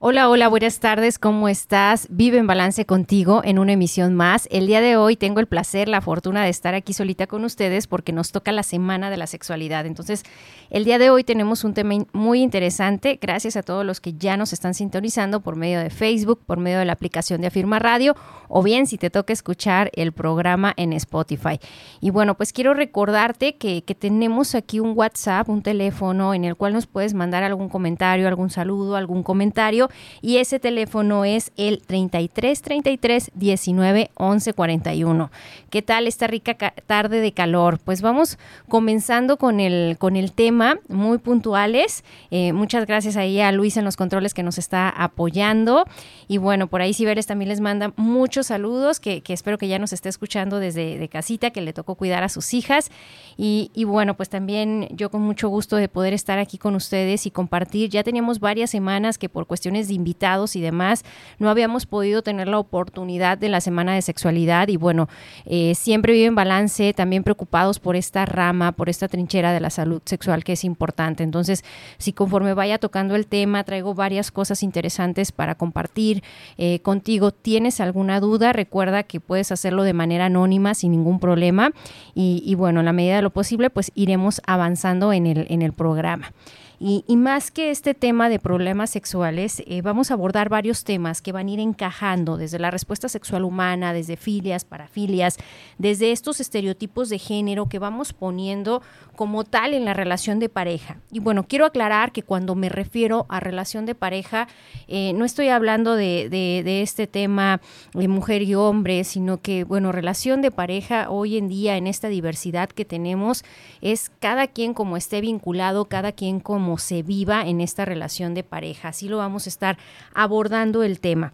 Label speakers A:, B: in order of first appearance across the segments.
A: Hola, hola, buenas tardes, ¿cómo estás? Vive en balance contigo en una emisión más. El día de hoy tengo el placer, la fortuna de estar aquí solita con ustedes porque nos toca la semana de la sexualidad. Entonces, el día de hoy tenemos un tema muy interesante. Gracias a todos los que ya nos están sintonizando por medio de Facebook, por medio de la aplicación de Afirma Radio o bien si te toca escuchar el programa en Spotify. Y bueno, pues quiero recordarte que, que tenemos aquí un WhatsApp, un teléfono en el cual nos puedes mandar algún comentario, algún saludo, algún comentario y ese teléfono es el 33 33 19 11 41. ¿Qué tal esta rica tarde de calor? Pues vamos comenzando con el, con el tema, muy puntuales. Eh, muchas gracias ahí a Luis en los controles que nos está apoyando. Y bueno, por ahí Ciberes también les manda muchos saludos, que, espero que ya nos esté escuchando desde de casita, que le tocó cuidar a sus hijas. Y, y bueno, pues también yo con mucho gusto de poder estar aquí con ustedes y compartir. Ya teníamos varias semanas que por cuestiones de invitados y demás, no habíamos podido tener la oportunidad de la Semana de Sexualidad y bueno, eh, siempre viven balance, también preocupados por esta rama, por esta trinchera de la salud sexual que es importante. Entonces, si conforme vaya tocando el tema, traigo varias cosas interesantes para compartir eh, contigo. ¿Tienes alguna duda? Recuerda que puedes hacerlo de manera anónima sin ningún problema y, y bueno, en la medida de lo posible, pues iremos avanzando en el, en el programa. Y, más que este tema de problemas sexuales, eh, vamos a abordar varios temas que van a ir encajando desde la respuesta sexual humana, desde filias, parafilias, desde estos estereotipos de género que vamos poniendo como tal en la relación de pareja. Y bueno, quiero aclarar que cuando me refiero a relación de pareja, eh, no estoy hablando de, de, este tema de mujer y hombre, sino que, bueno, relación de pareja hoy en día en esta diversidad que tenemos es cada quien como esté vinculado, cada quien como se viva en esta relación de pareja. Así lo vamos a estar abordando el tema.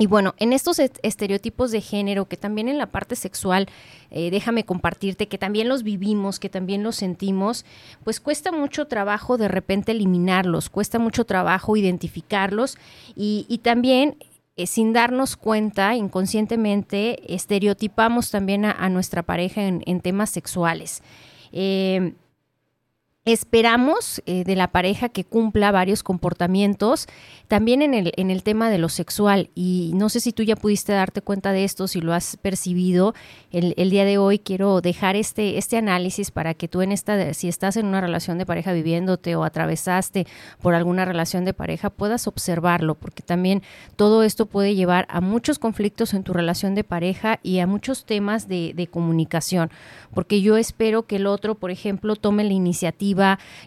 A: Y bueno, en estos estereotipos de género, que también en la parte sexual, eh, déjame compartirte, que también los vivimos, que también los sentimos, pues cuesta mucho trabajo de repente eliminarlos, cuesta mucho trabajo identificarlos y, también eh, sin darnos cuenta, inconscientemente, estereotipamos también a, nuestra pareja en, temas sexuales. Eh, Esperamos eh, de la pareja que cumpla varios comportamientos, también en el, en el tema de lo sexual. Y no sé si tú ya pudiste darte cuenta de esto, si lo has percibido. El, el, día de hoy quiero dejar este, este análisis para que tú en esta, si estás en una relación de pareja viviéndote o atravesaste por alguna relación de pareja, puedas observarlo, porque también todo esto puede llevar a muchos conflictos en tu relación de pareja y a muchos temas de, de comunicación. Porque yo espero que el otro, por ejemplo, tome la iniciativa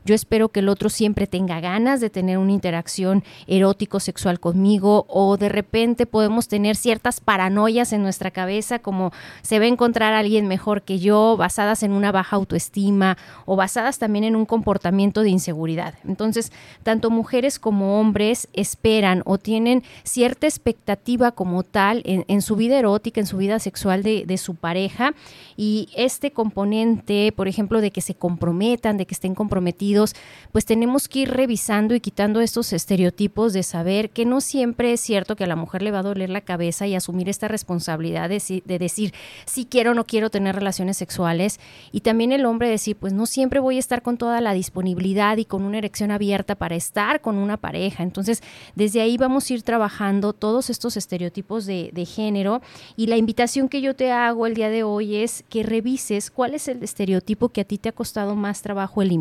A: yo espero que el otro siempre tenga ganas de tener una interacción erótico sexual conmigo o de repente podemos tener ciertas paranoias en nuestra cabeza como se va a encontrar alguien mejor que yo, basadas en una baja autoestima o basadas también en un comportamiento de inseguridad. Entonces, tanto mujeres como hombres esperan o tienen cierta expectativa como tal en, su vida erótica, en su vida sexual de, de su pareja y este componente, por ejemplo, de que se comprometan, de que estén comprometidos, pues tenemos que ir revisando y quitando estos estereotipos de saber que no siempre es cierto que a la mujer le va a doler la cabeza y asumir esta responsabilidad de, decir si quiero o no quiero tener relaciones sexuales y también el hombre decir pues no siempre voy a estar con toda la disponibilidad y con una erección abierta para estar con una pareja. Entonces, desde ahí vamos a ir trabajando todos estos estereotipos de, género y la invitación que yo te hago el día de hoy es que revises cuál es el estereotipo que a ti te ha costado más trabajo eliminar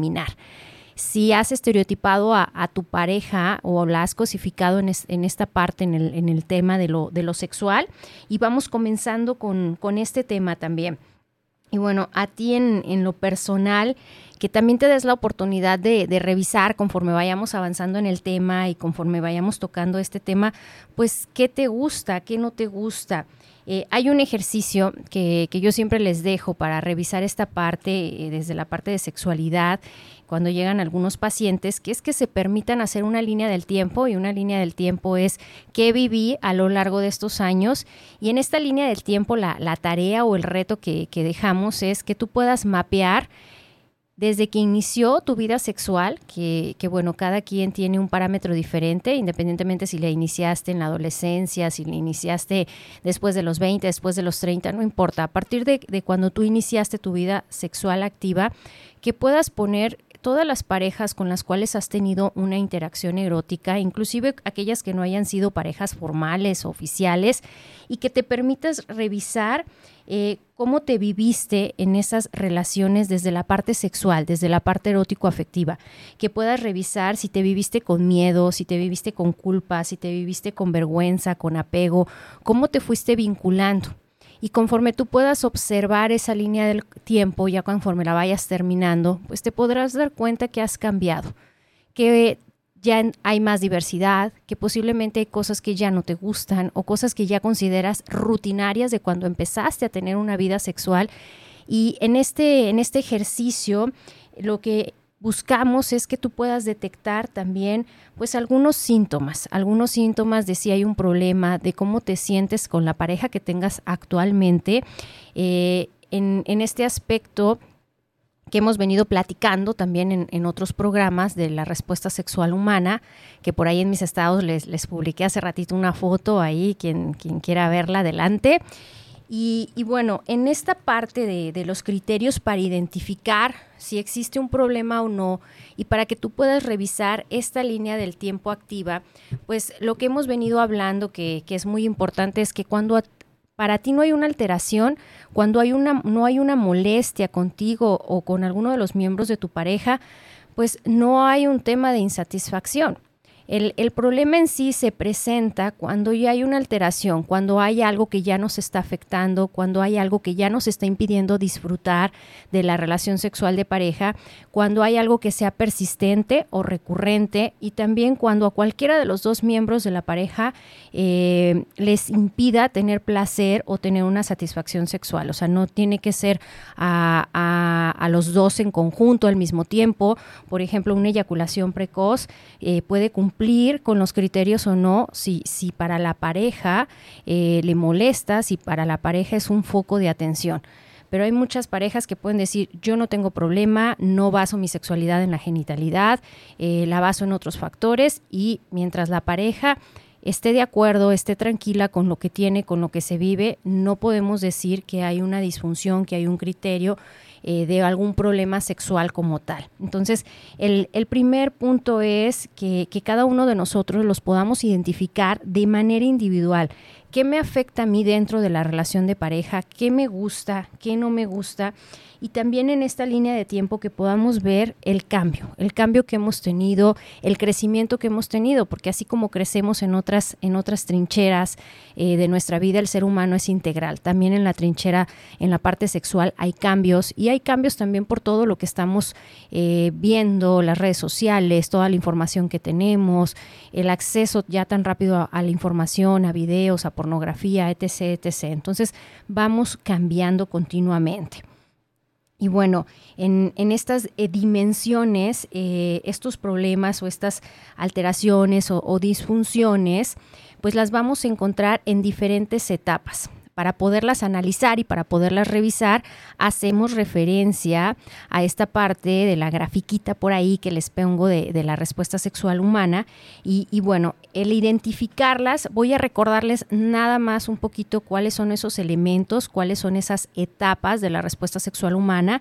A: si has estereotipado a, tu pareja o la has cosificado en, esta parte, en el, tema de lo, de lo, sexual. Y vamos comenzando con, este tema también. Y bueno, a ti en, lo personal, que también te des la oportunidad de, de, revisar conforme vayamos avanzando en el tema y conforme vayamos tocando este tema, pues qué te gusta, qué no te gusta. Eh, hay un ejercicio que, yo siempre les dejo para revisar esta parte, eh, desde la parte de sexualidad, cuando llegan algunos pacientes, que es que se permitan hacer una línea del tiempo y una línea del tiempo es qué viví a lo largo de estos años y en esta línea del tiempo la, tarea o el reto que, que dejamos es que tú puedas mapear desde que inició tu vida sexual, que, bueno, cada quien tiene un parámetro diferente, independientemente si le iniciaste en la adolescencia, si le iniciaste después de los 20, después de los 30, no importa, a partir de, de cuando tú iniciaste tu vida sexual activa, que puedas poner todas las parejas con las cuales has tenido una interacción erótica, inclusive aquellas que no hayan sido parejas formales o oficiales, y que te permitas revisar eh, cómo te viviste en esas relaciones desde la parte sexual, desde la parte erótico-afectiva, que puedas revisar si te viviste con miedo, si te viviste con culpa, si te viviste con vergüenza, con apego, cómo te fuiste vinculando. Y conforme tú puedas observar esa línea del tiempo, ya conforme la vayas terminando, pues te podrás dar cuenta que has cambiado, que ya hay más diversidad, que posiblemente hay cosas que ya no te gustan o cosas que ya consideras rutinarias de cuando empezaste a tener una vida sexual. Y en este, en este ejercicio, lo que buscamos es que tú puedas detectar también pues algunos síntomas, algunos síntomas de si hay un problema, de cómo te sientes con la pareja que tengas actualmente. Eh, en, este aspecto que hemos venido platicando también en, otros programas de la respuesta sexual humana, que por ahí en mis estados les, publiqué hace ratito una foto ahí, quien quiera verla adelante. Y, bueno, en esta parte de, los criterios para identificar si existe un problema o no y para que tú puedas revisar esta línea del tiempo activa, pues lo que hemos venido hablando que, es muy importante es que cuando para ti no hay una alteración, cuando hay una, no hay una molestia contigo o con alguno de los miembros de tu pareja, pues no hay un tema de insatisfacción. El, problema en sí se presenta cuando ya hay una alteración, cuando hay algo que ya nos está afectando, cuando hay algo que ya nos está impidiendo disfrutar de la relación sexual de pareja, cuando hay algo que sea persistente o recurrente y también cuando a cualquiera de los dos miembros de la pareja eh, les impida tener placer o tener una satisfacción sexual. O sea, no tiene que ser a, a, los dos en conjunto al mismo tiempo. Por ejemplo, una eyaculación precoz eh, puede cumplir cumplir con los criterios o no, si, si para la pareja eh, le molesta, si para la pareja es un foco de atención. Pero hay muchas parejas que pueden decir, yo no tengo problema, no baso mi sexualidad en la genitalidad, eh, la baso en otros factores y mientras la pareja esté de acuerdo, esté tranquila con lo que tiene, con lo que se vive, no podemos decir que hay una disfunción, que hay un criterio eh, de algún problema sexual como tal. Entonces, el, primer punto es que, que cada uno de nosotros los podamos identificar de manera individual. ¿Qué me afecta a mí dentro de la relación de pareja? ¿Qué me gusta? ¿Qué no me gusta? y también en esta línea de tiempo que podamos ver el cambio, el cambio que hemos tenido, el crecimiento que hemos tenido, porque así como crecemos en otras, en otras trincheras eh, de nuestra vida, el ser humano es integral. También en la trinchera, en la parte sexual, hay cambios y hay cambios también por todo lo que estamos eh, viendo, las redes sociales, toda la información que tenemos, el acceso ya tan rápido a, a la información, a videos, a pornografía, etc., etc. Entonces vamos cambiando continuamente. Y bueno, en, estas eh, dimensiones, eh, estos problemas o estas alteraciones o disfunciones, pues las vamos a encontrar en diferentes etapas para poderlas analizar y para poderlas revisar, hacemos referencia a esta parte de la grafiquita por ahí que les pongo de, la respuesta sexual humana. Y, y, bueno, el identificarlas, voy a recordarles nada más un poquito cuáles son esos elementos, cuáles son esas etapas de la respuesta sexual humana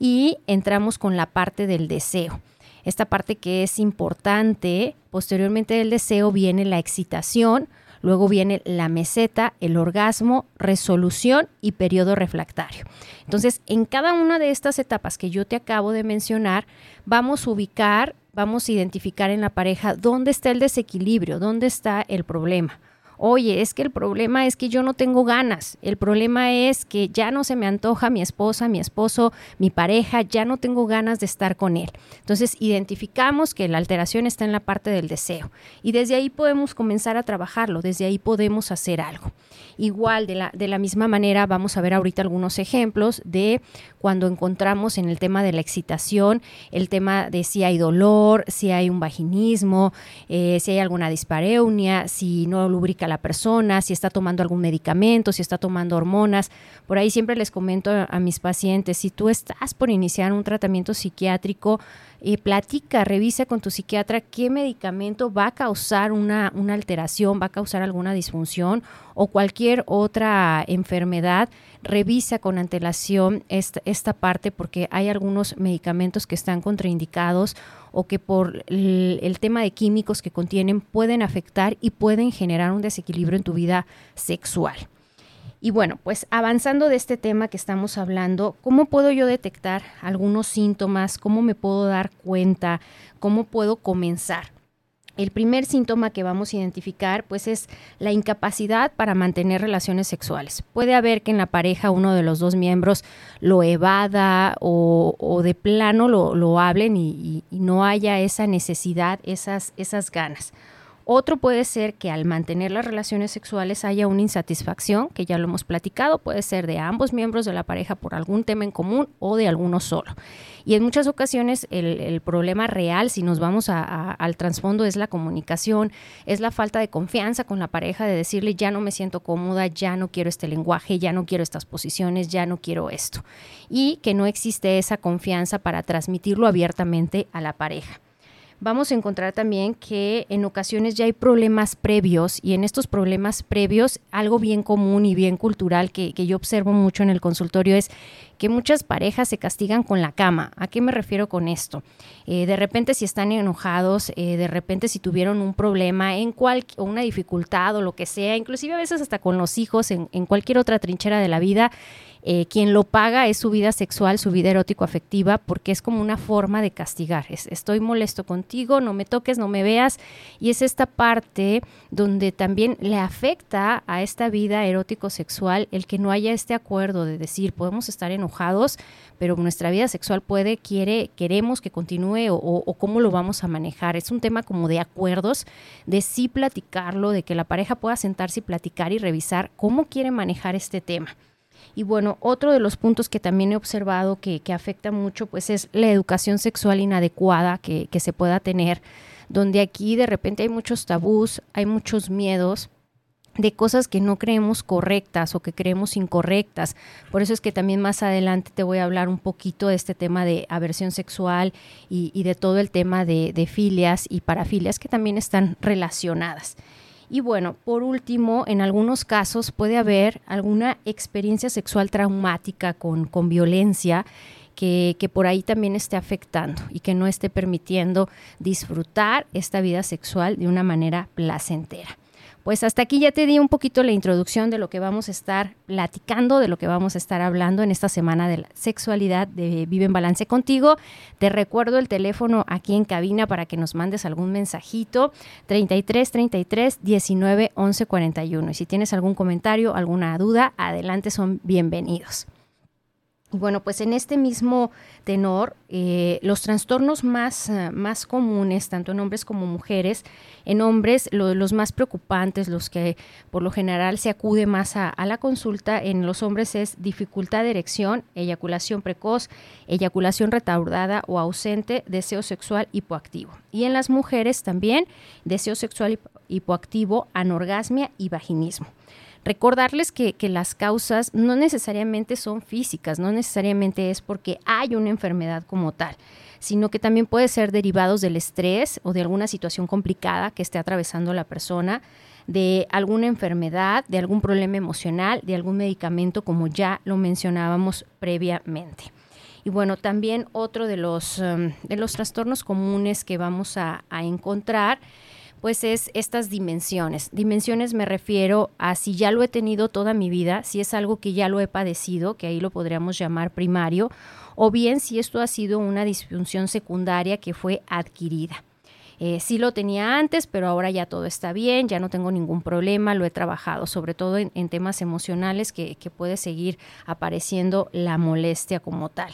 A: y entramos con la parte del deseo esta parte que es importante. Posteriormente del deseo viene la excitación, Luego viene la meseta, el orgasmo, resolución y periodo refractario. Entonces, en cada una de estas etapas que yo te acabo de mencionar, vamos a ubicar, vamos a identificar en la pareja dónde está el desequilibrio, dónde está el problema. Oye, es que el problema es que yo no tengo ganas, el problema es que ya no se me antoja mi esposa, mi esposo, mi pareja, ya no tengo ganas de estar con él. Entonces identificamos que la alteración está en la parte del deseo y desde ahí podemos comenzar a trabajarlo, desde ahí podemos hacer algo. Igual, de la, de la misma manera, vamos a ver ahorita algunos ejemplos de cuando encontramos en el tema de la excitación, el tema de si hay dolor, si hay un vaginismo, eh, si hay alguna dispareunia, si no lubrica la persona, si está tomando algún medicamento, si está tomando hormonas. Por ahí siempre les comento a mis pacientes, si tú estás por iniciar un tratamiento psiquiátrico, eh, platica, revisa con tu psiquiatra qué medicamento va a causar una, una alteración, va a causar alguna disfunción o cualquier otra enfermedad. Revisa con antelación esta, esta parte porque hay algunos medicamentos que están contraindicados o que por el, el, tema de químicos que contienen pueden afectar y pueden generar un desequilibrio en tu vida sexual. Y bueno, pues avanzando de este tema que estamos hablando, ¿cómo puedo yo detectar algunos síntomas? ¿Cómo me puedo dar cuenta? ¿Cómo puedo comenzar? El primer síntoma que vamos a identificar pues es la incapacidad para mantener relaciones sexuales. Puede haber que en la pareja uno de los dos miembros lo evada o, de plano lo, hablen y, y, no haya esa necesidad, esas, esas ganas. Otro puede ser que al mantener las relaciones sexuales haya una insatisfacción, que ya lo hemos platicado, puede ser de ambos miembros de la pareja por algún tema en común o de alguno solo. Y en muchas ocasiones el, problema real, si nos vamos al trasfondo, es la comunicación, es la falta de confianza con la pareja, de decirle ya no me siento cómoda, ya no quiero este lenguaje, ya no quiero estas posiciones, ya no quiero esto. Y que no existe esa confianza para transmitirlo abiertamente a la pareja vamos a encontrar también que en ocasiones ya hay problemas previos y en estos problemas previos algo bien común y bien cultural que, yo observo mucho en el consultorio es que muchas parejas se castigan con la cama. ¿A qué me refiero con esto? Eh, de repente si están enojados, eh, de repente si tuvieron un problema en cual, o una dificultad o lo que sea, inclusive a veces hasta con los hijos en, cualquier otra trinchera de la vida, eh, quien lo paga es su vida sexual, su vida erótico-afectiva, porque es como una forma de castigar. estoy molesto contigo, no me toques, no me veas. Y es esta parte donde también le afecta a esta vida erótico-sexual el que no haya este acuerdo de decir, podemos estar enojados, pero nuestra vida sexual puede, quiere, queremos que continúe o, cómo lo vamos a manejar. Es un tema como de acuerdos, de sí platicarlo, de que la pareja pueda sentarse y platicar y revisar cómo quiere manejar este tema. Y bueno, otro de los puntos que también he observado que, afecta mucho, pues es la educación sexual inadecuada que, se pueda tener, donde aquí de repente hay muchos tabús, hay muchos miedos de cosas que no creemos correctas o que creemos incorrectas. Por eso es que también más adelante te voy a hablar un poquito de este tema de aversión sexual y, de todo el tema de, de filias y parafilias que también están relacionadas. Y bueno, por último, en algunos casos puede haber alguna experiencia sexual traumática con, con violencia que, que, por ahí también esté afectando y que no esté permitiendo disfrutar esta vida sexual de una manera placentera. Pues hasta aquí ya te di un poquito la introducción de lo que vamos a estar platicando, de lo que vamos a estar hablando en esta semana de la sexualidad de Vive en Balance contigo. Te recuerdo el teléfono aquí en cabina para que nos mandes algún mensajito 33 33 19 11 41. Y si tienes algún comentario, alguna duda, adelante son bienvenidos. Bueno, pues en este mismo tenor, eh, los trastornos más, eh, más comunes, tanto en hombres como mujeres, en hombres los más preocupantes, los que por lo general se acude más a, la consulta, en los hombres es dificultad de erección, eyaculación precoz, eyaculación retardada o ausente, deseo sexual hipoactivo. Y en las mujeres también deseo sexual hipoactivo, anorgasmia y vaginismo. Recordarles que, las causas no necesariamente son físicas, no necesariamente es porque hay una enfermedad como tal, sino que también puede ser derivados del estrés o de alguna situación complicada que esté atravesando la persona, de alguna enfermedad, de algún problema emocional, de algún medicamento, como ya lo mencionábamos previamente. Y bueno, también otro de los, um, de los trastornos comunes que vamos a encontrar pues es estas dimensiones. Dimensiones me refiero a si ya lo he tenido toda mi vida, si es algo que ya lo he padecido, que ahí lo podríamos llamar primario, o bien si esto ha sido una disfunción secundaria que fue adquirida. Eh, sí lo tenía antes, pero ahora ya todo está bien, ya no tengo ningún problema, lo he trabajado, sobre todo en, temas emocionales que, que puede seguir apareciendo la molestia como tal.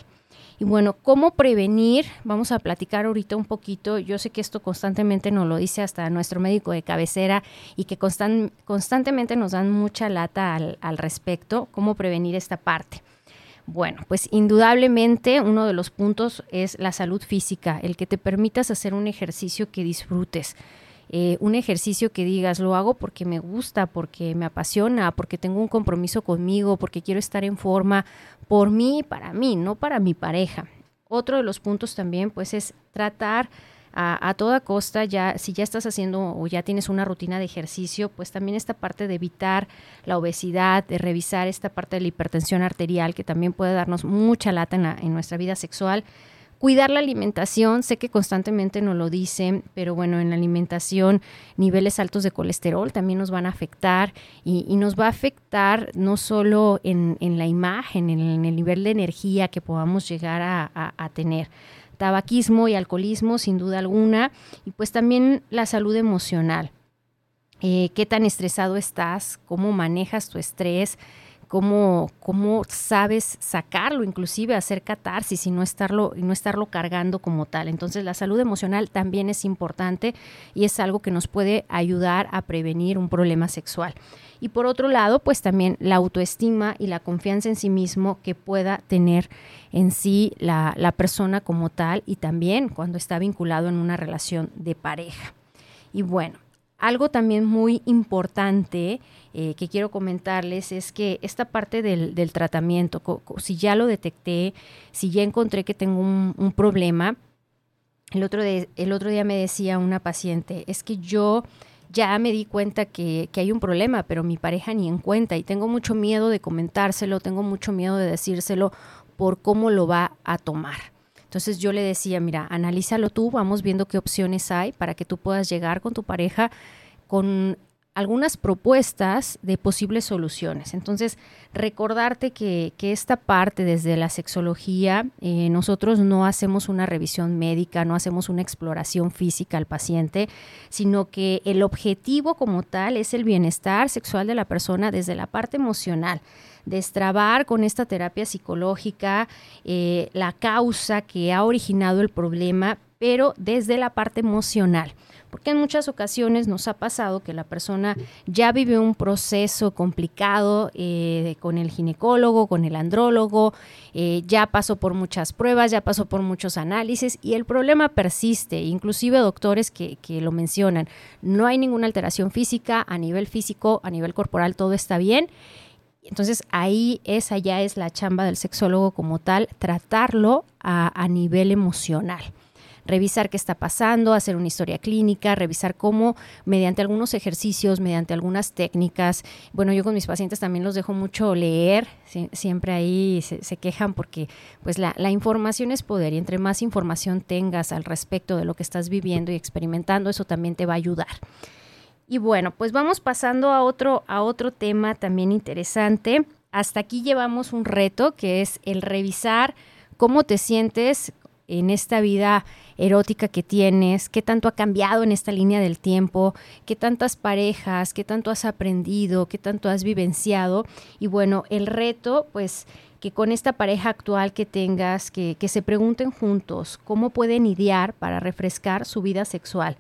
A: Y bueno, ¿cómo prevenir? Vamos a platicar ahorita un poquito. Yo sé que esto constantemente nos lo dice hasta nuestro médico de cabecera y que constantemente nos dan mucha lata al, al respecto. ¿Cómo prevenir esta parte? Bueno, pues indudablemente uno de los puntos es la salud física, el que te permitas hacer un ejercicio que disfrutes. Eh, un ejercicio que digas, lo hago porque me gusta, porque me apasiona, porque tengo un compromiso conmigo, porque quiero estar en forma por mí y para mí, no para mi pareja. Otro de los puntos también, pues, es tratar a, toda costa, ya, si ya estás haciendo o ya tienes una rutina de ejercicio, pues también esta parte de evitar la obesidad, de revisar esta parte de la hipertensión arterial, que también puede darnos mucha lata en, en nuestra vida sexual Cuidar la alimentación, sé que constantemente nos lo dicen, pero bueno, en la alimentación niveles altos de colesterol también nos van a afectar y, nos va a afectar no solo en, la imagen, en el, nivel de energía que podamos llegar a, tener. Tabaquismo y alcoholismo sin duda alguna, y pues también la salud emocional. Eh, qué tan estresado estás, cómo manejas tu estrés, cómo, cómo sabes sacarlo, inclusive hacer catarsis y no estarlo, y no estarlo cargando como tal. Entonces la salud emocional también es importante y es algo que nos puede ayudar a prevenir un problema sexual. Y por otro lado, pues también la autoestima y la confianza en sí mismo que pueda tener en sí la, la persona como tal y también cuando está vinculado en una relación de pareja. Y bueno, algo también muy importante eh, que quiero comentarles es que esta parte del, tratamiento, si ya lo detecté, si ya encontré que tengo un, problema, el otro, día me decía una paciente, es que yo ya me di cuenta que, que, hay un problema, pero mi pareja ni en cuenta y tengo mucho miedo de comentárselo, tengo mucho miedo de decírselo por cómo lo va a tomar. Entonces yo le decía, mira, analízalo tú, vamos viendo qué opciones hay para que tú puedas llegar con tu pareja con algunas propuestas de posibles soluciones. Entonces, recordarte que, esta parte desde la sexología, eh, nosotros no hacemos una revisión médica, no hacemos una exploración física al paciente, sino que el objetivo como tal es el bienestar sexual de la persona desde la parte emocional destrabar con esta terapia psicológica eh, la causa que ha originado el problema, pero desde la parte emocional. Porque en muchas ocasiones nos ha pasado que la persona ya vive un proceso complicado eh, con el ginecólogo, con el andrólogo, eh, ya pasó por muchas pruebas, ya pasó por muchos análisis y el problema persiste, inclusive doctores que, que lo mencionan. No hay ninguna alteración física, a nivel físico, a nivel corporal, todo está bien entonces ahí esa ya es la chamba del sexólogo como tal, tratarlo a, nivel emocional revisar qué está pasando, hacer una historia clínica, revisar cómo mediante algunos ejercicios, mediante algunas técnicas, bueno, yo con mis pacientes también los dejo mucho leer, siempre ahí se, quejan porque pues la, la, información es poder y entre más información tengas al respecto de lo que estás viviendo y experimentando, eso también te va a ayudar. Y bueno, pues vamos pasando a otro, a otro tema también interesante. Hasta aquí llevamos un reto que es el revisar cómo te sientes en esta vida erótica que tienes, qué tanto ha cambiado en esta línea del tiempo, qué tantas parejas, qué tanto has aprendido, qué tanto has vivenciado. Y bueno, el reto, pues que con esta pareja actual que tengas, que, que se pregunten juntos cómo pueden idear para refrescar su vida sexual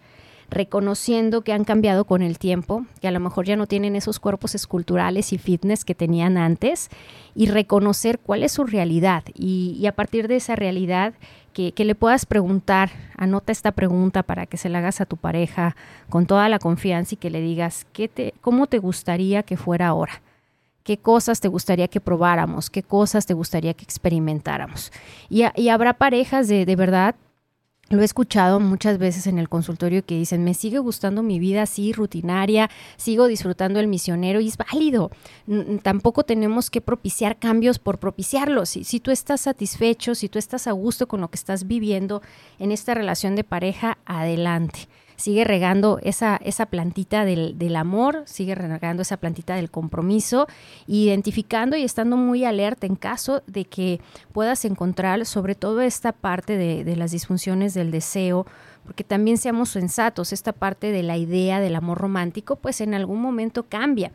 A: reconociendo que han cambiado con el tiempo, que a lo mejor ya no tienen esos cuerpos esculturales y fitness que tenían antes, y reconocer cuál es su realidad. Y, a partir de esa realidad, que, le puedas preguntar, anota esta pregunta para que se la hagas a tu pareja con toda la confianza y que le digas, ¿qué te, ¿cómo te gustaría que fuera ahora? qué cosas te gustaría que probáramos, qué cosas te gustaría que experimentáramos. Y, habrá parejas de, de verdad lo he escuchado muchas veces en el consultorio que dicen, me sigue gustando mi vida así, rutinaria, sigo disfrutando el misionero y es válido. tampoco tenemos que propiciar cambios por propiciarlos. Si, si tú estás satisfecho, si tú estás a gusto con lo que estás viviendo en esta relación de pareja, adelante. Sigue regando esa, esa plantita del, del amor, sigue regando esa plantita del compromiso, identificando y estando muy alerta en caso de que puedas encontrar sobre todo esta parte de, de las disfunciones del deseo, porque también seamos sensatos, esta parte de la idea del amor romántico, pues en algún momento cambia.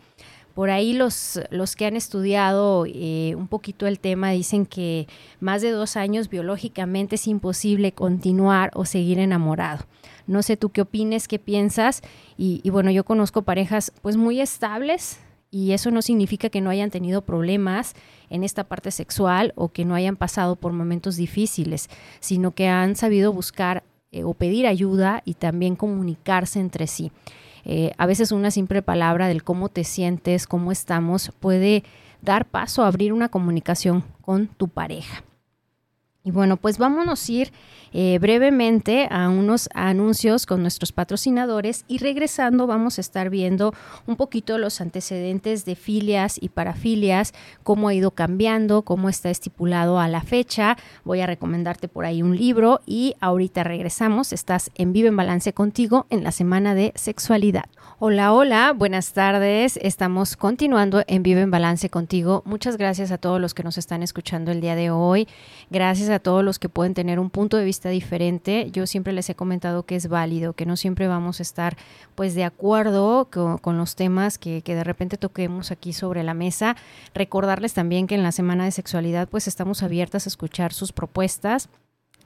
A: Por ahí los, los que han estudiado eh, un poquito el tema dicen que más de dos años biológicamente es imposible continuar o seguir enamorado. No sé tú qué opines, qué piensas. Y, bueno, yo conozco parejas pues muy estables, y eso no significa que no hayan tenido problemas en esta parte sexual o que no hayan pasado por momentos difíciles, sino que han sabido buscar eh, o pedir ayuda y también comunicarse entre sí. Eh, a veces una simple palabra del cómo te sientes, cómo estamos, puede dar paso a abrir una comunicación con tu pareja. Y bueno, pues vámonos a ir eh, brevemente a unos anuncios con nuestros patrocinadores y regresando vamos a estar viendo un poquito los antecedentes de filias y parafilias, cómo ha ido cambiando, cómo está estipulado a la fecha. Voy a recomendarte por ahí un libro y ahorita regresamos. Estás en Vive en Balance contigo en la semana de sexualidad. Hola, hola, buenas tardes. Estamos continuando en Vive en Balance contigo. Muchas gracias a todos los que nos están escuchando el día de hoy. Gracias a todos los que pueden tener un punto de vista diferente. Yo siempre les he comentado que es válido, que no siempre vamos a estar pues de acuerdo con, los temas que, que de repente toquemos aquí sobre la mesa. Recordarles también que en la semana de sexualidad pues estamos abiertas a escuchar sus propuestas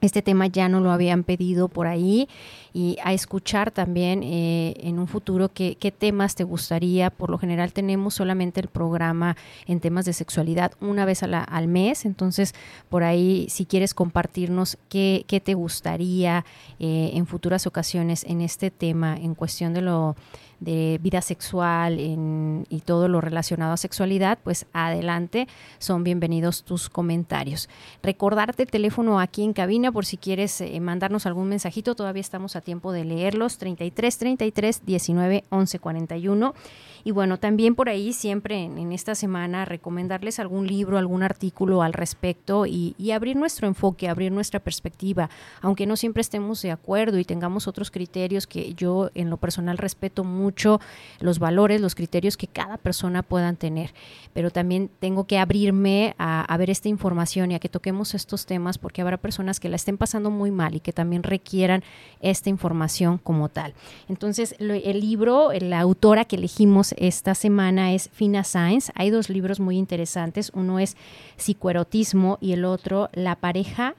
A: este tema ya no lo habían pedido por ahí y a escuchar también eh, en un futuro qué, temas te gustaría. Por lo general tenemos solamente el programa en temas de sexualidad una vez al mes, entonces por ahí si quieres compartirnos qué, te gustaría eh, en futuras ocasiones en este tema, en cuestión de lo de vida sexual y todo lo relacionado a sexualidad, pues adelante, son bienvenidos tus comentarios. Recordarte el teléfono aquí en cabina por si quieres eh, mandarnos algún mensajito, todavía estamos a tiempo de leerlos, 33 33 19 11 41. Y bueno, también por ahí siempre en, esta semana recomendarles algún libro, algún artículo al respecto y, y abrir nuestro enfoque, abrir nuestra perspectiva, aunque no siempre estemos de acuerdo y tengamos otros criterios que yo en lo personal respeto mucho los valores, los criterios que cada persona puedan tener. Pero también tengo que abrirme a, ver esta información y a que toquemos estos temas porque habrá personas que la estén pasando muy mal y que también requieran esta información como tal. Entonces, el libro, la autora que elegimos esta semana es Fina Science. Hay dos libros muy interesantes. Uno es Psicoerotismo y el otro La pareja,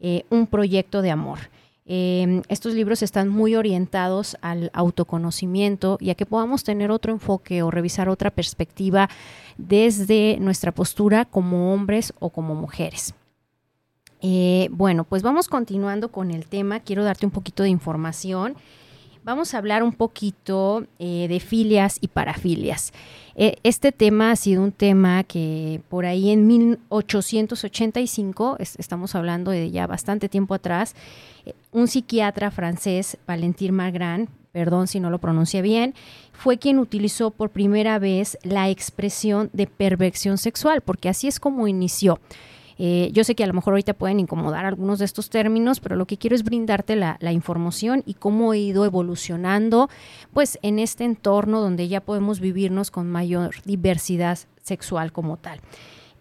A: eh, un proyecto de amor. Em, estos libros están muy orientados al autoconocimiento y a que podamos tener otro enfoque o revisar otra perspectiva desde nuestra postura como hombres o como mujeres. Eh, bueno, pues vamos continuando con el tema. Quiero darte un poquito de información. Vamos a hablar un poquito eh, de filias y parafilias. Eh, este tema ha sido un tema que por ahí en 1885, estamos hablando de ya bastante tiempo atrás, eh, un psiquiatra francés, Valentin Margrand, perdón si no lo pronuncia bien, fue quien utilizó por primera vez la expresión de perversión sexual, porque así es como inició. Eh, yo sé que a lo mejor ahorita pueden incomodar algunos de estos términos, pero lo que quiero es brindarte la, información y cómo ha ido evolucionando, pues en este entorno donde ya podemos vivirnos con mayor diversidad sexual como tal.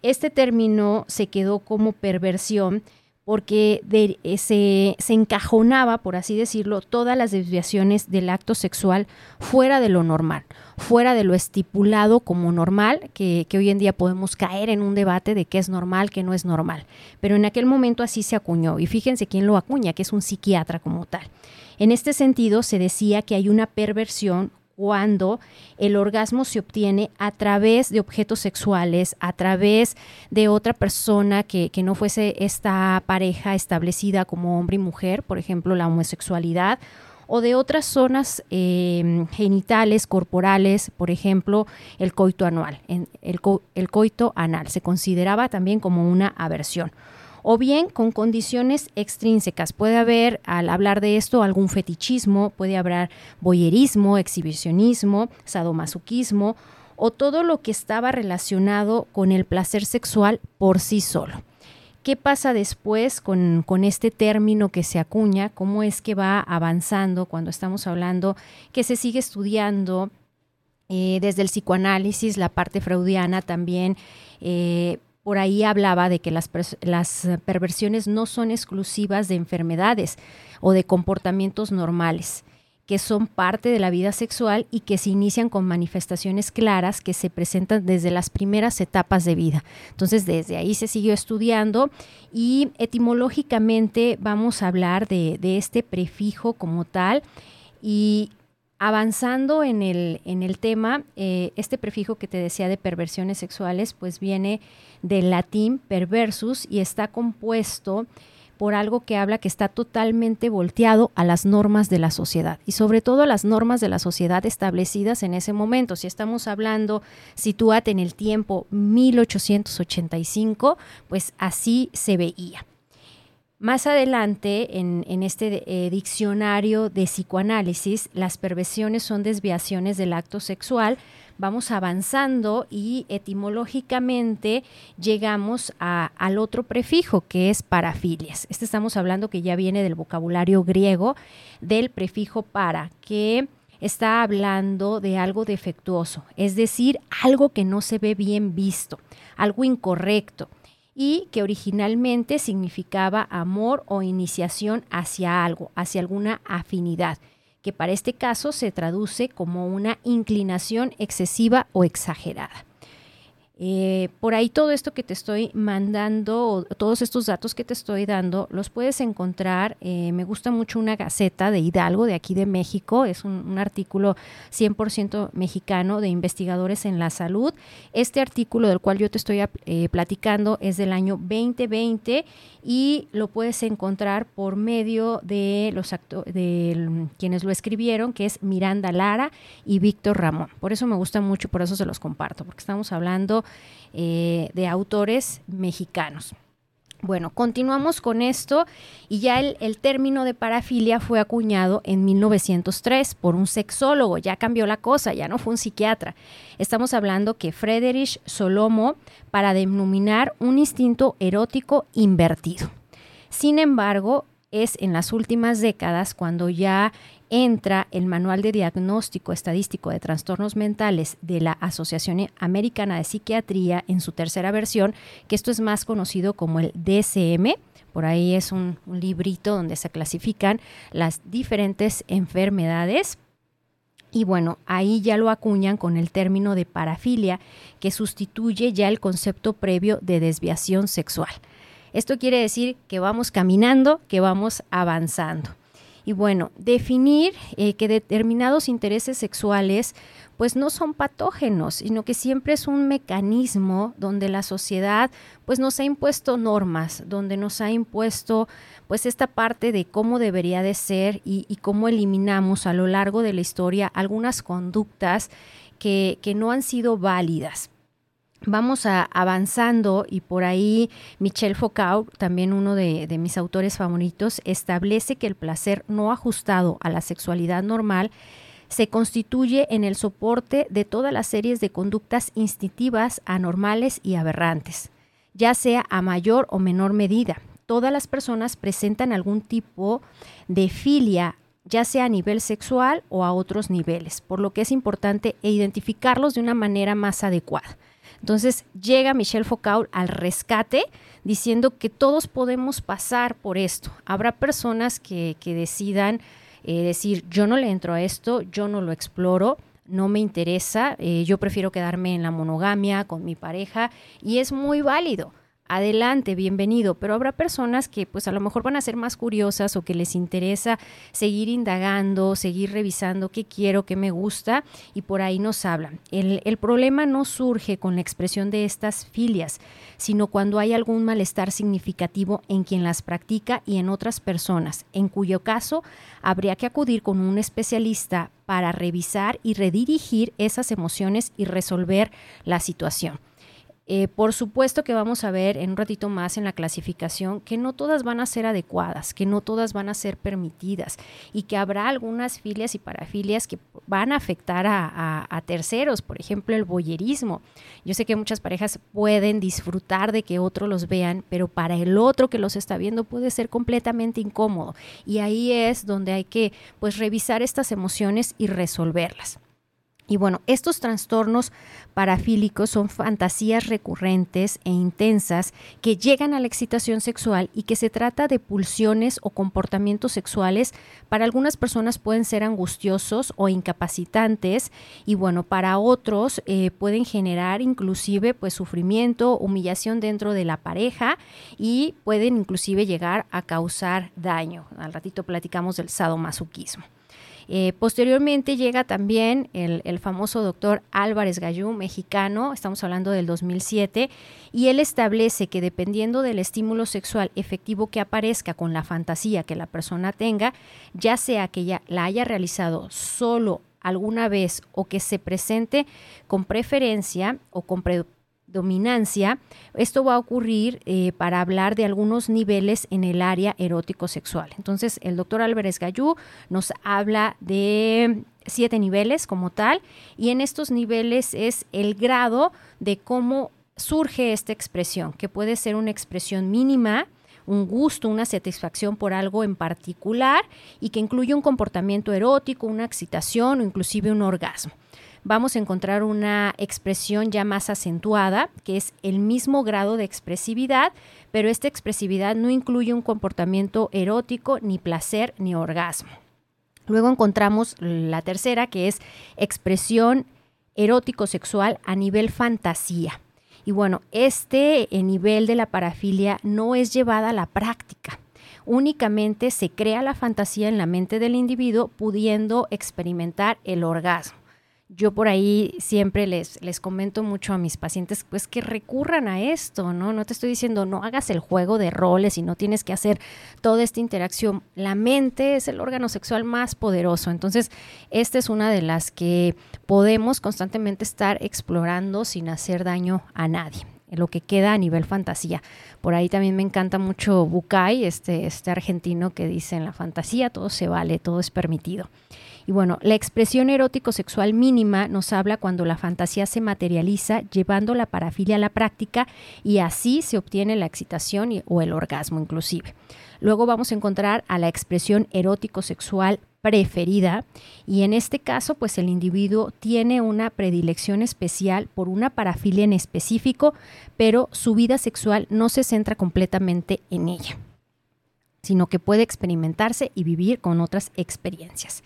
A: Este término se quedó como perversión porque eh, se, se, encajonaba, por así decirlo, todas las desviaciones del acto sexual fuera de lo normal, fuera de lo estipulado como normal, que, que, hoy en día podemos caer en un debate de qué es normal, qué no es normal. Pero en aquel momento así se acuñó, y fíjense quién lo acuña, que es un psiquiatra como tal. En este sentido, se decía que hay una perversión cuando el orgasmo se obtiene a través de objetos sexuales, a través de otra persona que, no fuese esta pareja establecida como hombre y mujer, por ejemplo, la homosexualidad, o de otras zonas em, genitales, corporales, por ejemplo, el coito anual. el coito anal se consideraba también como una aversión o bien con condiciones extrínsecas. Puede haber, al hablar de esto, algún fetichismo, puede haber boyerismo, exhibicionismo, sadomasoquismo o todo lo que estaba relacionado con el placer sexual por sí solo. ¿Qué pasa después con, este término que se acuña? ¿Cómo es que va avanzando cuando estamos hablando que se sigue estudiando eh, desde el psicoanálisis, la parte freudiana también? Eh, por ahí hablaba de que las, perversiones no son exclusivas de enfermedades o de comportamientos normales que son parte de la vida sexual y que se inician con manifestaciones claras que se presentan desde las primeras etapas de vida. Entonces, desde ahí se siguió estudiando y etimológicamente vamos a hablar de, este prefijo como tal y avanzando en el, en el tema, eh, este prefijo que te decía de perversiones sexuales, pues viene del latín perversus y está compuesto por algo que habla que está totalmente volteado a las normas de la sociedad y sobre todo a las normas de la sociedad establecidas en ese momento. Si estamos hablando, situate en el tiempo 1885, pues así se veía. Más adelante, en, este eh, diccionario de psicoanálisis, las perversiones son desviaciones del acto sexual vamos avanzando y etimológicamente llegamos al otro prefijo que es parafilias. Este estamos hablando que ya viene del vocabulario griego del prefijo para, que está hablando de algo defectuoso, es decir, algo que no se ve bien visto, algo incorrecto y que originalmente significaba amor o iniciación hacia algo, hacia alguna afinidad que para este caso se traduce como una inclinación excesiva o exagerada. Eh, por ahí todo esto que te estoy mandando, todos estos datos que te estoy dando, los puedes encontrar. Eh, me gusta mucho una gaceta de Hidalgo, de aquí de México. Es un, artículo 100% mexicano de investigadores en la salud. Este artículo del cual yo te estoy eh, platicando es del año 2020 y lo puedes encontrar por medio de los de quienes lo escribieron, que es Miranda Lara y Víctor Ramón. Por eso me gusta mucho, por eso se los comparto, porque estamos hablando eh, de autores mexicanos. Bueno, continuamos con esto y ya el, término de parafilia fue acuñado en 1903 por un sexólogo, ya cambió la cosa, ya no fue un psiquiatra. Estamos hablando que Friedrich Solomo para denominar un instinto erótico invertido. Sin embargo, es en las últimas décadas cuando ya entra el Manual de Diagnóstico Estadístico de Trastornos Mentales de la Asociación Americana de Psiquiatría en su tercera versión, que esto es más conocido como el DSM. Por ahí es un, librito donde se clasifican las diferentes enfermedades y bueno, ahí ya lo acuñan con el término de parafilia, que sustituye ya el concepto previo de desviación sexual. Esto quiere decir que vamos caminando, que vamos avanzando. Y bueno, definir eh, que determinados intereses sexuales pues no son patógenos, sino que siempre es un mecanismo donde la sociedad pues nos ha impuesto normas, donde nos ha impuesto pues esta parte de cómo debería de ser y, y cómo eliminamos a lo largo de la historia algunas conductas que, que no han sido válidas vamos a, avanzando y por ahí Michel Foucault, también uno de, mis autores favoritos, establece que el placer no ajustado a la sexualidad normal se constituye en el soporte de todas las series de conductas instintivas, anormales y aberrantes, ya sea a mayor o menor medida. Todas las personas presentan algún tipo de filia ya sea a nivel sexual o a otros niveles, por lo que es importante identificarlos de una manera más adecuada. Entonces llega Michel Foucault al rescate diciendo que todos podemos pasar por esto. Habrá personas que, decidan eh, decir, yo no le entro a esto, yo no lo exploro, no me interesa, eh, yo prefiero quedarme en la monogamia con mi pareja y es muy válido adelante, bienvenido, pero habrá personas que pues a lo mejor van a ser más curiosas o que les interesa seguir indagando, seguir revisando qué quiero, qué me gusta y por ahí nos hablan. El, el problema no surge con la expresión de estas filias, sino cuando hay algún malestar significativo en quien las practica y en otras personas, en cuyo caso habría que acudir con un especialista para revisar y redirigir esas emociones y resolver la situación. Eh, por supuesto que vamos a ver en un ratito más en la clasificación que no todas van a ser adecuadas, que no todas van a ser permitidas y que habrá algunas filias y parafilias que van a afectar a, terceros, por ejemplo el boyerismo. Yo sé que muchas parejas pueden disfrutar de que otros los vean, pero para el otro que los está viendo puede ser completamente incómodo y ahí es donde hay que pues revisar estas emociones y resolverlas. Y bueno, estos trastornos parafílicos son fantasías recurrentes e intensas que llegan a la excitación sexual y que se trata de pulsiones o comportamientos sexuales. Para algunas personas pueden ser angustiosos o incapacitantes y bueno, para otros eh, pueden generar inclusive pues sufrimiento, humillación dentro de la pareja y pueden inclusive llegar a causar daño. Al ratito platicamos del sadomasoquismo. Eh, posteriormente llega también el, famoso doctor Álvarez Gallú, mexicano, estamos hablando del 2007, y él establece que dependiendo del estímulo sexual efectivo que aparezca con la fantasía que la persona tenga, ya sea que ya la haya realizado solo alguna vez o que se presente con preferencia o con dominancia, esto va a ocurrir eh, para hablar de algunos niveles en el área erótico sexual. Entonces, el doctor Álvarez Gallú nos habla de siete niveles como tal, y en estos niveles es el grado de cómo surge esta expresión, que puede ser una expresión mínima, un gusto, una satisfacción por algo en particular y que incluye un comportamiento erótico, una excitación o inclusive un orgasmo vamos a encontrar una expresión ya más acentuada, que es el mismo grado de expresividad, pero esta expresividad no incluye un comportamiento erótico, ni placer, ni orgasmo. Luego encontramos la tercera, que es expresión erótico-sexual a nivel fantasía. Y bueno, este nivel de la parafilia no es llevada a la práctica. Únicamente se crea la fantasía en la mente del individuo pudiendo experimentar el orgasmo yo por ahí siempre les, les comento mucho a mis pacientes, pues que recurran a esto, ¿no? No te estoy diciendo no hagas el juego de roles y no tienes que hacer toda esta interacción. La mente es el órgano sexual más poderoso, entonces esta es una de las que podemos constantemente estar explorando sin hacer daño a nadie lo que queda a nivel fantasía. Por ahí también me encanta mucho Bucay, este, este argentino que dice en la fantasía todo se vale, todo es permitido. Y bueno, la expresión erótico-sexual mínima nos habla cuando la fantasía se materializa llevando la parafilia a la práctica y así se obtiene la excitación o el orgasmo inclusive. Luego vamos a encontrar a la expresión erótico-sexual preferida y en este caso pues el individuo tiene una predilección especial por una parafilia en específico, pero su vida sexual no se centra completamente en ella, sino que puede experimentarse y vivir con otras experiencias.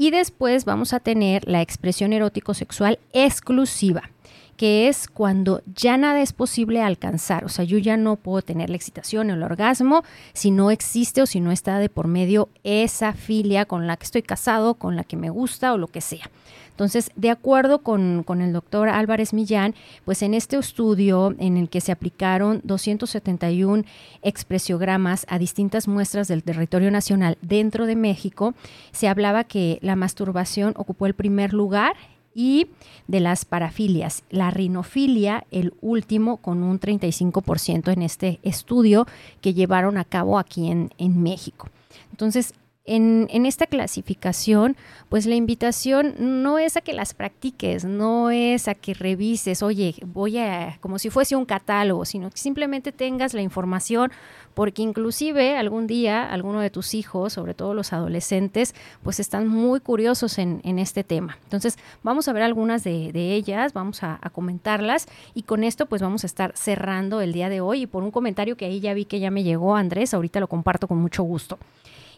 A: Y después vamos a tener la expresión erótico sexual exclusiva, que es cuando ya nada es posible alcanzar. O sea, yo ya no puedo tener la excitación o el orgasmo si no existe o si no está de por medio esa filia con la que estoy casado, con la que me gusta o lo que sea. Entonces, de acuerdo con, el doctor Álvarez Millán, pues en este estudio en el que se aplicaron 271 expresiogramas a distintas muestras del territorio nacional dentro de México, se hablaba que la masturbación ocupó el primer lugar y de las parafilias. La rinofilia, el último, con un 35% en este estudio que llevaron a cabo aquí en, en México. Entonces, en, esta clasificación, pues la invitación no es a que las practiques, no es a que revises, oye, voy a, como si fuese un catálogo, sino que simplemente tengas la información, porque inclusive algún día alguno de tus hijos, sobre todo los adolescentes, pues están muy curiosos en, este tema. Entonces, vamos a ver algunas de, ellas, vamos a, a, comentarlas y con esto pues vamos a estar cerrando el día de hoy y por un comentario que ahí ya vi que ya me llegó Andrés, ahorita lo comparto con mucho gusto.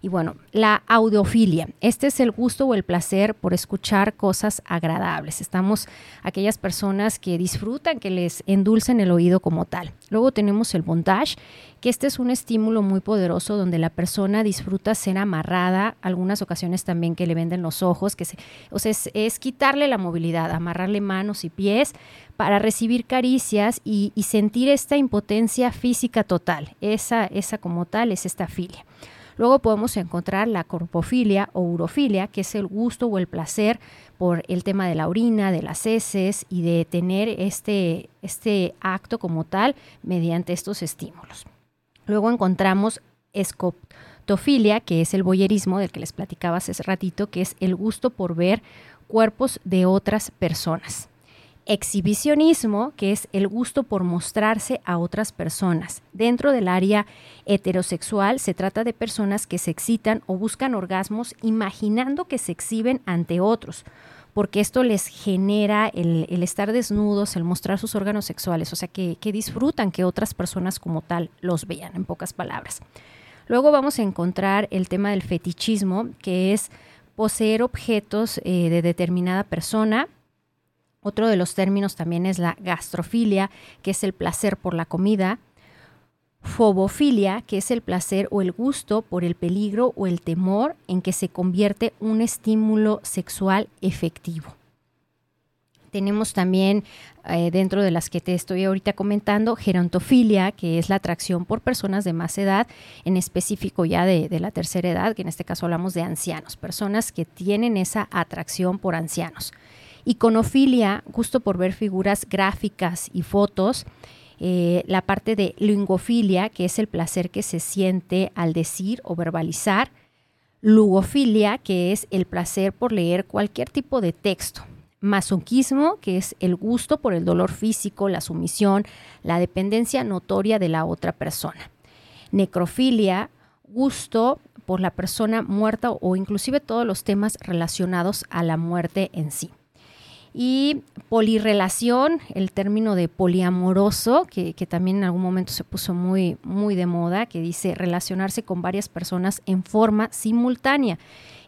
A: Y bueno, la audiofilia. Este es el gusto o el placer por escuchar cosas agradables. Estamos aquellas personas que disfrutan que les endulcen el oído como tal. Luego tenemos el bondage, que este es un estímulo muy poderoso donde la persona disfruta ser amarrada, algunas ocasiones también que le venden los ojos, que se, o sea, es, quitarle la movilidad, amarrarle manos y pies para recibir caricias y, y sentir esta impotencia física total. Esa, esa como tal es esta filia. Luego podemos encontrar la corpofilia o urofilia, que es el gusto o el placer por el tema de la orina, de las heces y de tener este, este acto como tal mediante estos estímulos. Luego encontramos escoptofilia, que es el boyerismo del que les platicaba hace ratito, que es el gusto por ver cuerpos de otras personas exhibicionismo, que es el gusto por mostrarse a otras personas. Dentro del área heterosexual se trata de personas que se excitan o buscan orgasmos imaginando que se exhiben ante otros, porque esto les genera el, estar desnudos, el mostrar sus órganos sexuales, o sea, que, disfrutan que otras personas como tal los vean, en pocas palabras. Luego vamos a encontrar el tema del fetichismo, que es poseer objetos eh, de determinada persona otro de los términos también es la gastrofilia, que es el placer por la comida. Fobofilia, que es el placer o el gusto por el peligro o el temor en que se convierte un estímulo sexual efectivo. Tenemos también eh, dentro de las que te estoy ahorita comentando, gerontofilia, que es la atracción por personas de más edad, en específico ya de, de, la tercera edad, que en este caso hablamos de ancianos, personas que tienen esa atracción por ancianos. Iconofilia, gusto por ver figuras gráficas y fotos. Eh, la parte de lingofilia, que es el placer que se siente al decir o verbalizar. Lugofilia, que es el placer por leer cualquier tipo de texto. Masoquismo, que es el gusto por el dolor físico, la sumisión, la dependencia notoria de la otra persona. Necrofilia, gusto por la persona muerta o inclusive todos los temas relacionados a la muerte en sí. Y polirrelación, el término de poliamoroso, que, también en algún momento se puso muy, muy de moda, que dice relacionarse con varias personas en forma simultánea.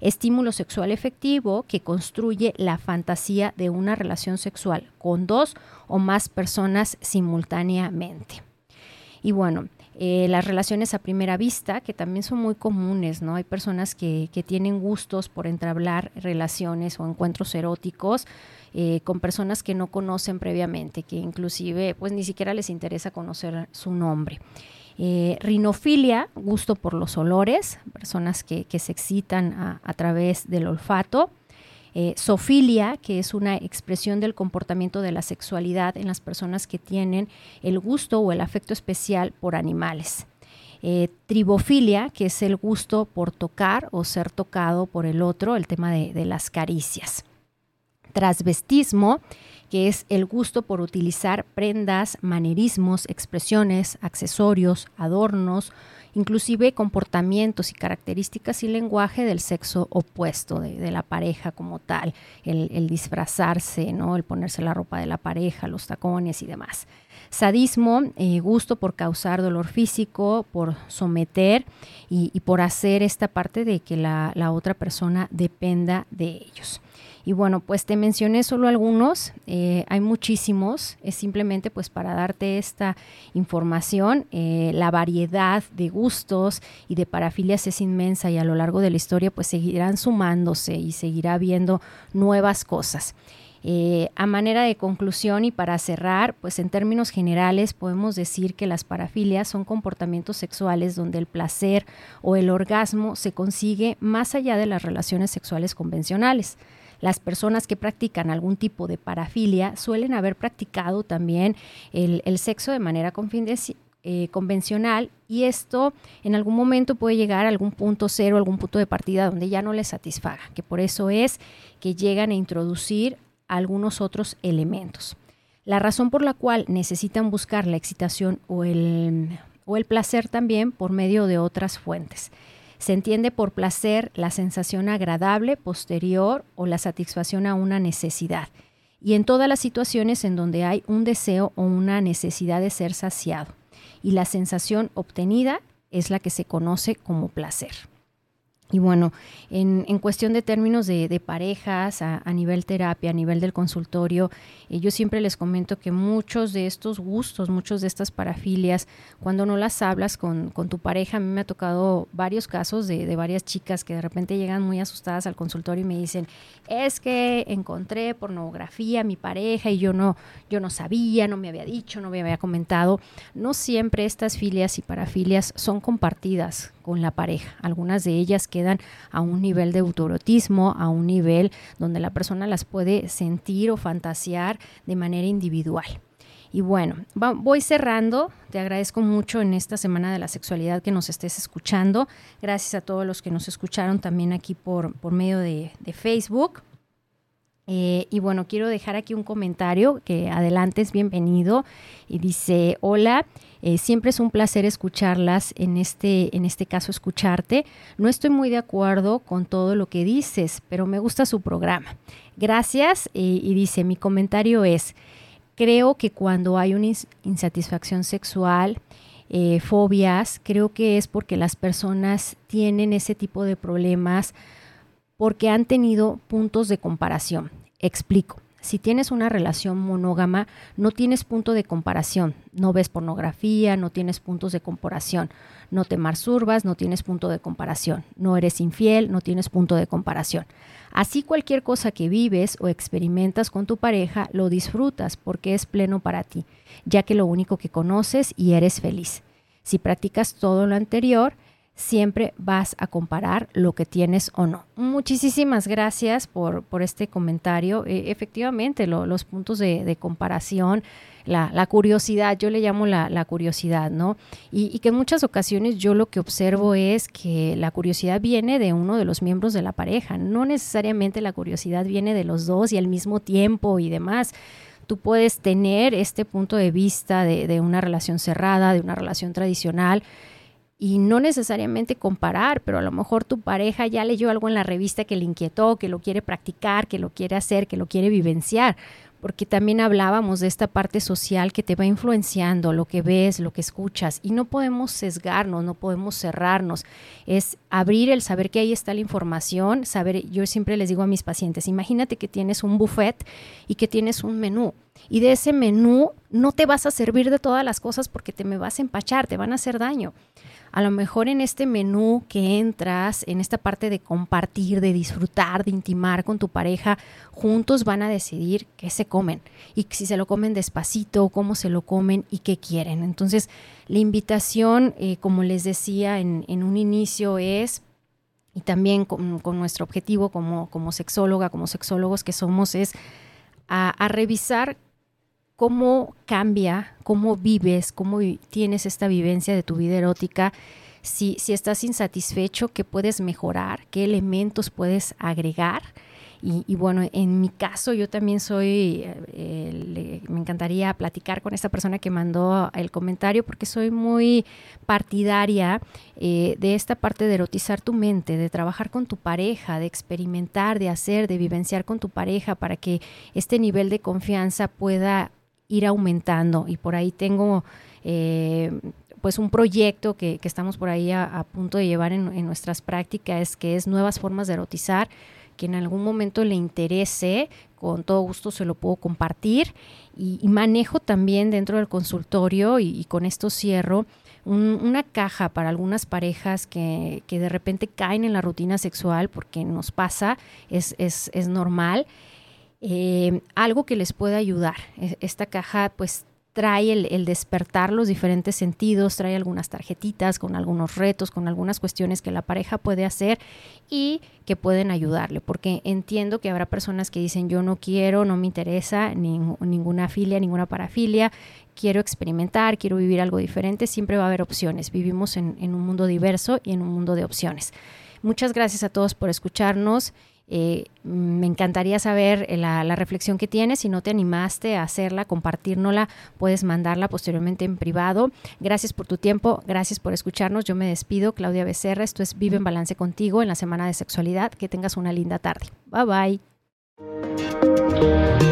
A: Estímulo sexual efectivo que construye la fantasía de una relación sexual con dos o más personas simultáneamente. Y bueno, eh, las relaciones a primera vista, que también son muy comunes, ¿no? Hay personas que, que tienen gustos por entablar relaciones o encuentros eróticos eh, con personas que no conocen previamente, que inclusive pues ni siquiera les interesa conocer su nombre. Eh, rinofilia, gusto por los olores, personas que, se excitan a, través del olfato. Eh, sofilia, que es una expresión del comportamiento de la sexualidad en las personas que tienen el gusto o el afecto especial por animales. tribofilia, que es el gusto por tocar o ser tocado por el otro, el tema de las caricias. Transvestismo, que es el gusto por utilizar prendas, manerismos, expresiones, accesorios, adornos, inclusive comportamientos y características y lenguaje del sexo opuesto, de, la pareja como tal, el, disfrazarse, ¿no? el ponerse la ropa de la pareja, los tacones y demás. Sadismo, eh, gusto por causar dolor físico, por someter y, por hacer esta parte de que la, otra persona dependa de ellos. Y bueno, pues te mencioné solo algunos, eh, hay muchísimos, es simplemente pues para darte esta información. Eh, la variedad de gustos y de parafilias es inmensa y a lo largo de la historia pues seguirán sumándose y seguirá habiendo nuevas cosas. Eh, a manera de conclusión y para cerrar, pues en términos generales podemos decir que las parafilias son comportamientos sexuales donde el placer o el orgasmo se consigue más allá de las relaciones sexuales convencionales. Las personas que practican algún tipo de parafilia suelen haber practicado también el, sexo de manera eh, convencional y esto en algún momento puede llegar a algún punto cero, algún punto de partida donde ya no les satisfaga, que por eso es que llegan a introducir algunos otros elementos. La razón por la cual necesitan buscar la excitación o el, o el placer también por medio de otras fuentes. Se entiende por placer la sensación agradable posterior o la satisfacción a una necesidad. Y en todas las situaciones en donde hay un deseo o una necesidad de ser saciado. Y la sensación obtenida es la que se conoce como placer. Y bueno, en, cuestión de términos de, parejas, a, nivel terapia, a nivel del consultorio, eh, yo siempre les comento que muchos de estos gustos, muchos de estas parafilias, cuando no las hablas con, tu pareja, a mí me ha tocado varios casos de, varias chicas que de repente llegan muy asustadas al consultorio y me dicen, es que encontré pornografía a mi pareja y yo no, yo no sabía, no me había dicho, no me había comentado. No siempre estas filias y parafilias son compartidas con la pareja. Algunas de ellas quedan a un nivel de autorotismo, a un nivel donde la persona las puede sentir o fantasear de manera individual. Y bueno, voy cerrando. Te agradezco mucho en esta semana de la sexualidad que nos estés escuchando. Gracias a todos los que nos escucharon también aquí por, por medio de, Facebook. Eh, y bueno, quiero dejar aquí un comentario que adelante es bienvenido y dice, hola, eh, siempre es un placer escucharlas, en este, en este caso escucharte. No estoy muy de acuerdo con todo lo que dices, pero me gusta su programa. Gracias eh, y dice, mi comentario es, Creo que cuando hay una insatisfacción sexual, fobias, creo que es porque las personas tienen ese tipo de problemas porque han tenido puntos de comparación. Explico. Si tienes una relación monógama, no tienes punto de comparación. No ves pornografía, no tienes puntos de comparación. No te masturbas, no tienes punto de comparación. No eres infiel, no tienes punto de comparación. Así cualquier cosa que vives o experimentas con tu pareja lo disfrutas porque es pleno para ti, ya que lo único que conoces y eres feliz. Si practicas todo lo anterior, siempre vas a comparar lo que tienes o no. Muchísimas gracias por, por este comentario. E, efectivamente, los puntos de, comparación, la, curiosidad, yo le llamo la, curiosidad, ¿no? Y, que en muchas ocasiones yo lo que observo es que la curiosidad viene de uno de los miembros de la pareja, no necesariamente la curiosidad viene de los dos y al mismo tiempo y demás tú puedes tener este punto de vista de, de, una relación cerrada, de una relación tradicional, y no necesariamente comparar, pero a lo mejor tu pareja ya leyó algo en la revista que le inquietó, que lo quiere practicar, que lo quiere hacer, que lo quiere vivenciar, porque también hablábamos de esta parte social que te va influenciando, lo que ves, lo que escuchas, y no podemos sesgarnos, no podemos cerrarnos, es abrir el saber que ahí está la información, saber, yo siempre les digo a mis pacientes, imagínate que tienes un buffet y que tienes un menú, y de ese menú no te vas a servir de todas las cosas porque te me vas a empachar, te van a hacer daño a lo mejor en este menú que entras, en esta parte de compartir, de disfrutar, de intimar con tu pareja, juntos van a decidir qué se comen y si se lo comen despacito, cómo se lo comen y qué quieren. Entonces, la invitación, eh, como les decía en, un inicio, es y también con, nuestro objetivo como, como sexóloga, como sexólogos que somos, es a, revisar cómo cambia, cómo vives, cómo tienes esta vivencia de tu vida erótica, si, si estás insatisfecho, qué puedes mejorar, qué elementos puedes agregar. Y, bueno, en mi caso yo también soy, eh, me encantaría platicar con esta persona que mandó el comentario porque soy muy partidaria eh, de esta parte de erotizar tu mente, de trabajar con tu pareja, de experimentar, de hacer, de vivenciar con tu pareja para que este nivel de confianza pueda ir aumentando. Y por ahí tengo eh, pues un proyecto que, estamos por ahí a, punto de llevar en, nuestras prácticas, que es nuevas formas de erotizar, que en algún momento le interese, con todo gusto se lo puedo compartir. Y, manejo también dentro del consultorio, y, con esto cierro, una caja para algunas parejas que, que, de repente caen en la rutina sexual, porque nos pasa, es, es, es normal eh, algo que les pueda ayudar. E, esta caja pues trae el, despertar los diferentes sentidos, trae algunas tarjetitas con algunos retos, con algunas cuestiones que la pareja puede hacer y que pueden ayudarle, porque entiendo que habrá personas que dicen yo no quiero, no me interesa ninguna filia, ninguna parafilia, quiero experimentar, quiero vivir algo diferente, siempre va a haber opciones, vivimos en un mundo diverso y en un mundo de opciones. Muchas gracias a todos por escucharnos eh, me encantaría saber eh, la, reflexión que tienes. Si no te animaste a hacerla, compartirnosla, puedes mandarla posteriormente en privado. Gracias por tu tiempo, gracias por escucharnos. Yo me despido, Claudia Becerra. Esto es Vive en Balance contigo en la Semana de Sexualidad. Que tengas una linda tarde. Bye bye.